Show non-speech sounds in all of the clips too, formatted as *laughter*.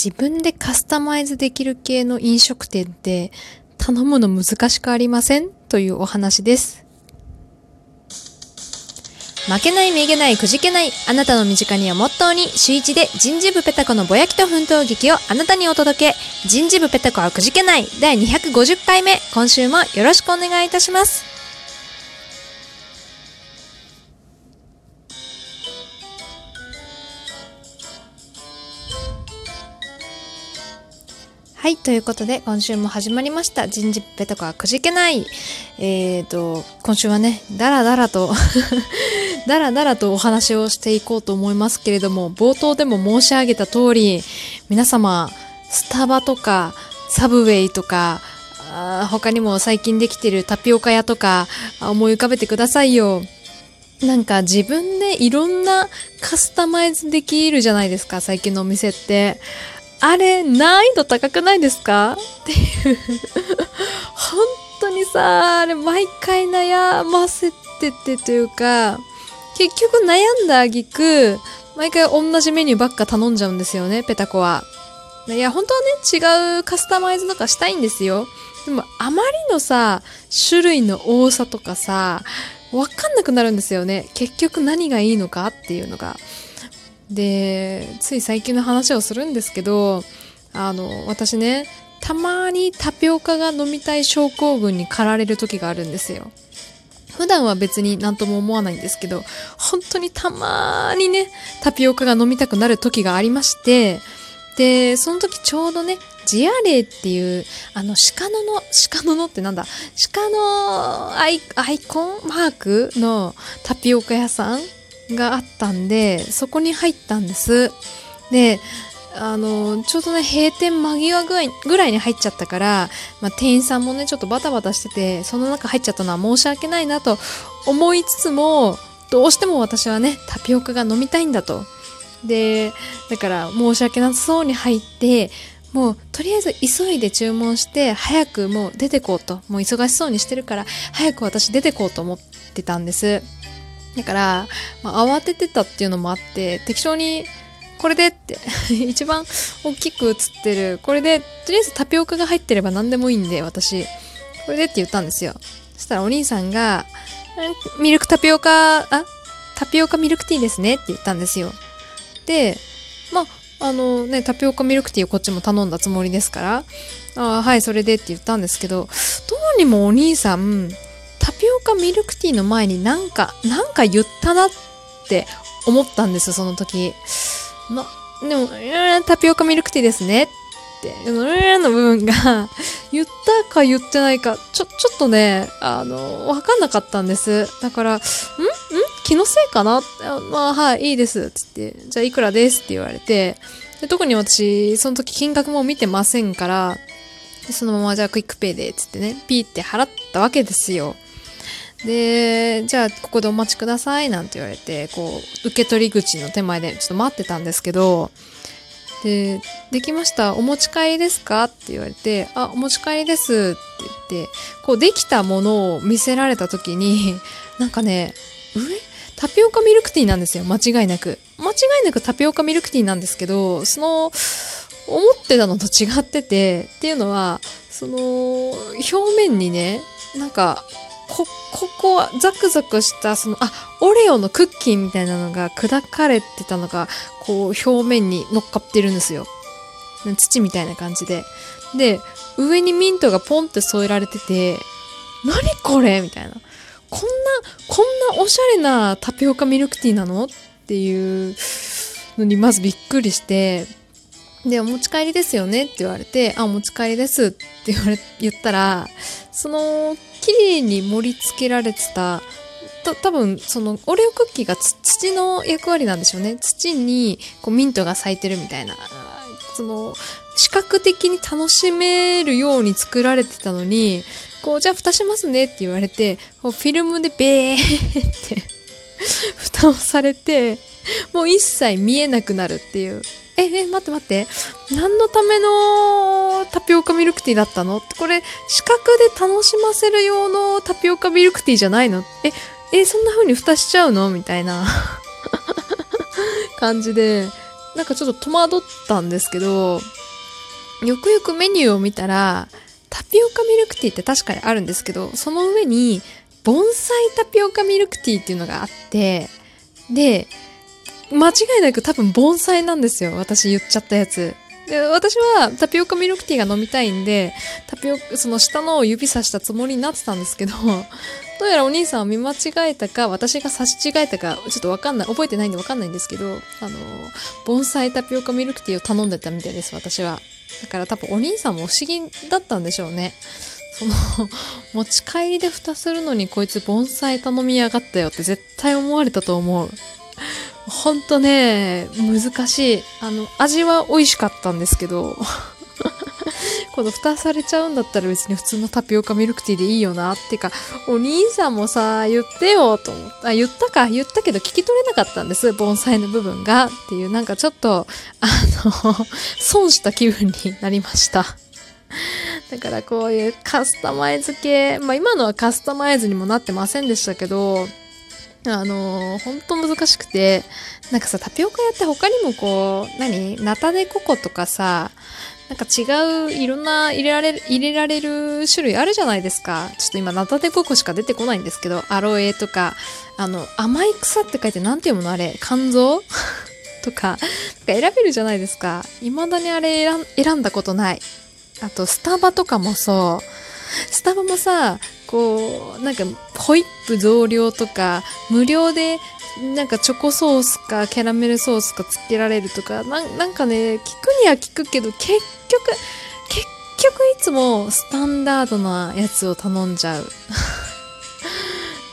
自分でカスタマイズできる系の飲食店って頼むの難しくありません？というお話です。負けないめげないくじけないあなたの身近にはモットーに週一で人事部ペタコのぼやきと奮闘劇をあなたにお届け。人事部ペタコはくじけない。第250回目。今週もよろしくお願いいたします。はい。ということで、今週も始まりました。人事ペとかくじけない。えっ、ー、と、今週はね、だらだらと *laughs* だらだらとお話をしていこうと思いますけれども、冒頭でも申し上げた通り、皆様、スタバとか、サブウェイとか、あ他にも最近できてるタピオカ屋とか、思い浮かべてくださいよ。なんか自分でいろんなカスタマイズできるじゃないですか、最近のお店って。あれ、難易度高くないですか？っていう本当にさ、あれ、毎回悩ませててというか、結局悩んだ挙句、毎回同じメニューばっか頼んじゃうんですよね、ペタコは。いや、本当はね、違うカスタマイズとかしたいんですよ。でも、あまりのさ、種類の多さとかさ、わかんなくなるんですよね。結局何がいいのかっていうのが。でつい最近の話をするんですけどあの私ねたまにタピオカが飲みたい症候群に駆られる時があるんですよ。普段は別に何とも思わないんですけど本当にたまにねタピオカが飲みたくなる時がありましてでその時ちょうどねジアレイっていう、あの、鹿のの、鹿ののってなんだ？鹿のアイアイコン？マークのタピオカ屋さんがあったんで、そこに入ったんです。で、あの、ちょうどね、閉店間際ぐらいに入っちゃったから、まあ、店員さんもね、ちょっとバタバタしてて、その中入っちゃったのは申し訳ないなと思いつつも、どうしても私はね、タピオカが飲みたいんだと。で、だから申し訳なさそうに入って、もうとりあえず急いで注文して早くもう出てこうともう忙しそうにしてるから早く私出てこうと思ってたんですだから、まあ、慌ててたっていうのもあって、適当に、これでって *laughs* 一番大きく映ってる、これで、とりあえずタピオカが入ってれば何でもいいんで、私、これでって言ったんですよ。そしたらお兄さんが、ミルクタピオカ、あタピオカミルクティーですねって言ったんですよ。で、まあ、あのね、タピオカミルクティーをこっちも頼んだつもりですから、あはい、それでって言ったんですけど、どうにもお兄さん、ピオカミルクティーの前になんか、なんか言ったなって思ったんですよ、その時。ま、でも、タピオカミルクティーですねって、うーの部分が *laughs* 言ったか言ってないか、ちょ、ちょっとね、あの、わかんなかったんです。だから、ん？ん？気のせいかな？まあ、はい、いいです。つって、じゃあいくらですって言われて、で特に私、その時金額も見てませんから、そのままじゃあ QUICPay で、つってね、ピーって払ったわけですよ。で、じゃあここでお待ちくださいなんて言われて、こう、受け取り口の手前でちょっと待ってたんですけど、で、できましたお持ち帰りですかって言われて、あ、お持ち帰りですって言って、こうできたものを見せられた時に、*laughs* なんかね、上タピオカミルクティーなんですよ。間違いなく。間違いなくタピオカミルクティーなんですけど、その、思ってたのと違ってて、っていうのは、その、表面にね、なんか、こ、ここはザクザクした、その、あ、オレオのクッキーみたいなのが砕かれてたのが、こう、表面に乗っかってるんですよ。土みたいな感じで。で、上にミントがポンって添えられてて、何これ？みたいな。こんな、こんなおしゃれなタピオカミルクティーなの？っていうのにまずびっくりして、で、お持ち帰りですよね？って言われて、あ、お持ち帰りですってって言われ、*laughs* 言ったら、その、綺麗に盛り付けられてた、た多分そのオレオクッキーが土の役割なんでしょうね。土にこうミントが咲いてるみたいな。その、視覚的に楽しめるように作られてたのに、こう、じゃあ蓋しますねって言われて、こうフィルムでベーって *laughs* 蓋をされて、もう一切見えなくなるっていう。え、え、待って待って。何のためのタピオカミルクティーだったの？これ、視覚で楽しませる用のタピオカミルクティーじゃないの？え、え、そんな風に蓋しちゃうの？みたいな *laughs* 感じで。なんかちょっと戸惑ったんですけど、よくよくメニューを見たら、タピオカミルクティーって確かにあるんですけど、その上に、盆栽タピオカミルクティーっていうのがあって、で、間違いなく多分盆栽なんですよ。私言っちゃったやつ。で、私はタピオカミルクティーが飲みたいんで、タピオカ、その下のを指さしたつもりになってたんですけど、*laughs* どうやらお兄さんは見間違えたか、私が差し違えたか、ちょっとわかんない、覚えてないんでわかんないんですけど、あの、盆栽タピオカミルクティーを頼んでたみたいです、私は。だから多分お兄さんも不思議だったんでしょうね。その、*laughs* 持ち帰りで蓋するのにこいつ盆栽頼みやがったよって絶対思われたと思う。ほんとね、難しい。あの、味は美味しかったんですけど、*laughs* この蓋されちゃうんだったら別に普通のタピオカミルクティーでいいよな。ってか、お兄さんもさ、言ってよ、と思った。あ、言ったか、言ったけど聞き取れなかったんです。盆栽の部分が。っていう、なんかちょっと、あの、*laughs* 損した気分になりました。だからこういうカスタマイズ系、まあ今のはカスタマイズにもなってませんでしたけど、あのー、ほんと難しくて、なんかさ、タピオカ屋って他にもこう、何？ナタデココとかさ、なんか違ういろんな入れられる、入れられる種類あるじゃないですか。ちょっと今ナタデココしか出てこないんですけど、アロエとか、あの、甘い草って書いてなんて読むのあれ？肝臓？*laughs* とか、なんか選べるじゃないですか。未だにあれ選んだことない。あと、スタバとかもそう。スタバもさ、こう、なんか、ホイップ増量とか、無料で、なんかチョコソースかキャラメルソースかつけられるとか、なんかね、聞くには聞くけど、結局、結局いつもスタンダードなやつを頼んじゃう。*laughs*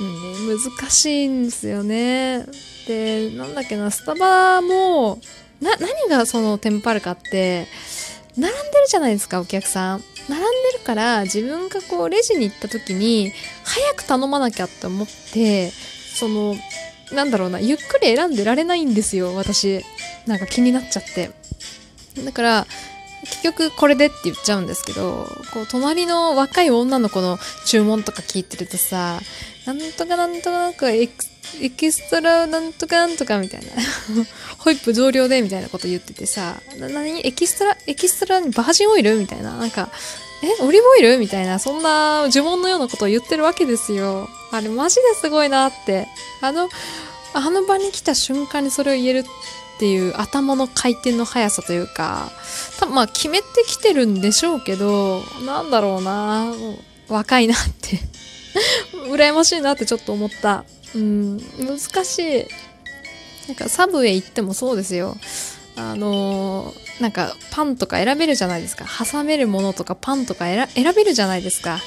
ね、難しいんですよね。で、なんだっけな、スタバも、な、何がそのテンパるかって、並んでるじゃないですか、お客さん。並んでるから自分がこうレジに行った時に早く頼まなきゃって思ってそのなんだろうなゆっくり選んでられないんですよ私なんか気になっちゃってだから結局これでって言っちゃうんですけどこう隣の若い女の子の注文とか聞いてるとさなんとかなんとなんかエキストラなんとかなんとかみたいな。*laughs* ホイップ増量でみたいなこと言っててさ。な何？エキストラエキストラにバージンオイルみたいな。なんかえ？オリーブオイルみたいな。そんな呪文のようなことを言ってるわけですよ。あれマジですごいなって。あのあの場に来た瞬間にそれを言えるっていう頭の回転の速さというか多分まあ決めてきてるんでしょうけどなんだろうな。若いなって。*laughs* 羨ましいなってちょっと思った。うん、難しい。なんかサブへ行ってもそうですよ。あのー、なんかパンとか選べるじゃないですか。挟めるものとかパンとか選べるじゃないですか。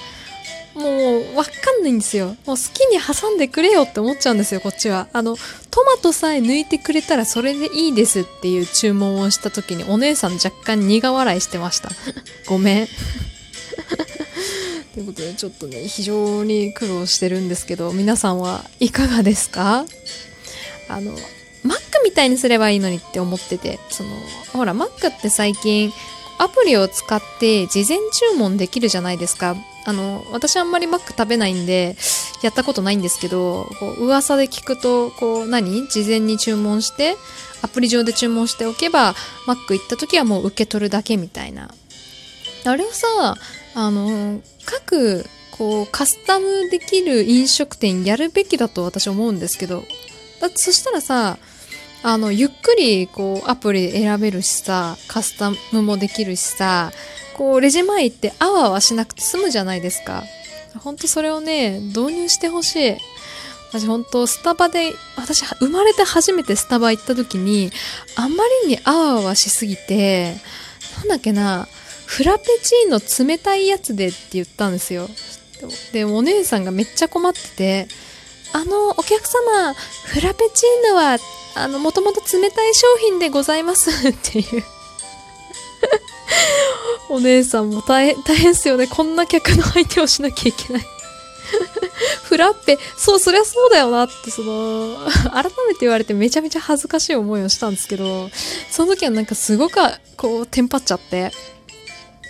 もうわかんないんですよ。もう好きに挟んでくれよって思っちゃうんですよ、こっちは。あの、トマトさえ抜いてくれたらそれでいいですっていう注文をした時にお姉さん若干苦笑いしてました。ごめん。ということでちょっとね非常に苦労してるんですけど皆さんはいかがですか？あの Mac みたいにすればいいのにって思っててそのほら Mac って最近アプリを使って事前注文できるじゃないですか。あの私あんまり Mac 食べないんでやったことないんですけどこう噂で聞くとこう何？事前に注文してアプリ上で注文しておけば Mac 行った時はもう受け取るだけみたいな。あれをさあの各こうカスタムできる飲食店やるべきだと私思うんですけどだってそしたらさあのゆっくりこうアプリ選べるしさカスタムもできるしさこうレジ前行ってあわあわしなくて済むじゃないですか。ほんとそれをね導入してほしい。私本当スタバで私生まれて初めてスタバ行った時にあまりにあわあわしすぎてなんだっけなフラペチーノ冷たいやつでって言ったんですよ。で、お姉さんがめっちゃ困ってて、あの、お客様、フラペチーノは、あの、もともと冷たい商品でございます *laughs* っていうお姉さんも大変、大変ですよね。こんな客の相手をしなきゃいけないフラッペ、そう、そりゃそうだよなって、その、改めて言われてめちゃめちゃ恥ずかしい思いをしたんですけど、その時はなんかすごく、こう、テンパっちゃって、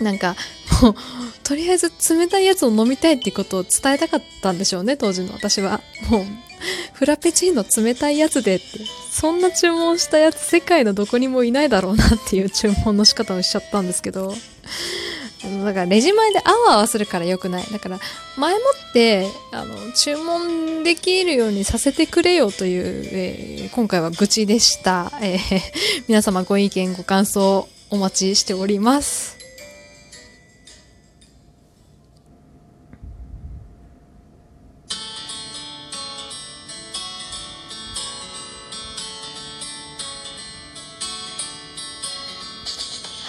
なんかもうとりあえず冷たいやつを飲みたいっていうことを伝えたかったんでしょうね当時の私はもうフラペチーノ冷たいやつでって、そんな注文したやつ世界のどこにもいないだろうなっていう注文の仕方をしちゃったんですけど、だからレジ前であわあわするから良くない。だから前もってあの注文できるようにさせてくれよという、えー、今回は愚痴でした、えー、皆様ご意見ご感想お待ちしております。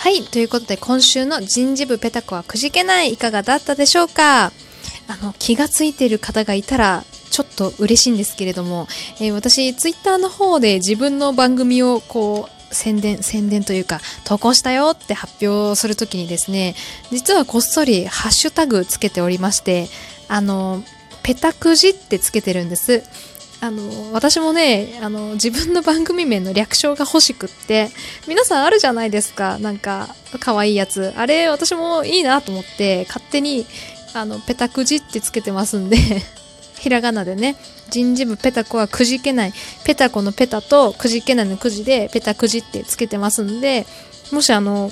はい。ということで、今週の人事部ペタコはくじけないいかがだったでしょうか？あの、気がついている方がいたら、ちょっと嬉しいんですけれども、えー、私、ツイッターの方で自分の番組をこう、宣伝、宣伝というか、投稿したよって発表するときにですね、実はこっそりハッシュタグつけておりまして、あの、ペタくじってつけてるんです。あの、私もね、あの、自分の番組名の略称が欲しくって、皆さんあるじゃないですか。なんか、可愛いやつ。あれ、私もいいなと思って、勝手に、あの、ペタくじってつけてますんで *laughs* ひらがなでね、人事部ペタコはくじけない。ペタコのペタとくじけないのくじで、ペタくじってつけてますんで、もしあの、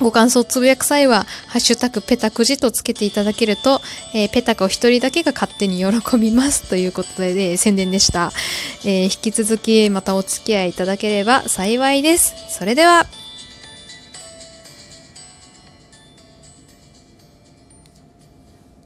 ご感想をつぶやく際は、ハッシュタグペタくじとつけていただけると、えー、ペタコ一人だけが勝手に喜びますということで、ね宣伝でした、えー、引き続きまたお付き合いいただければ幸いです。それでは。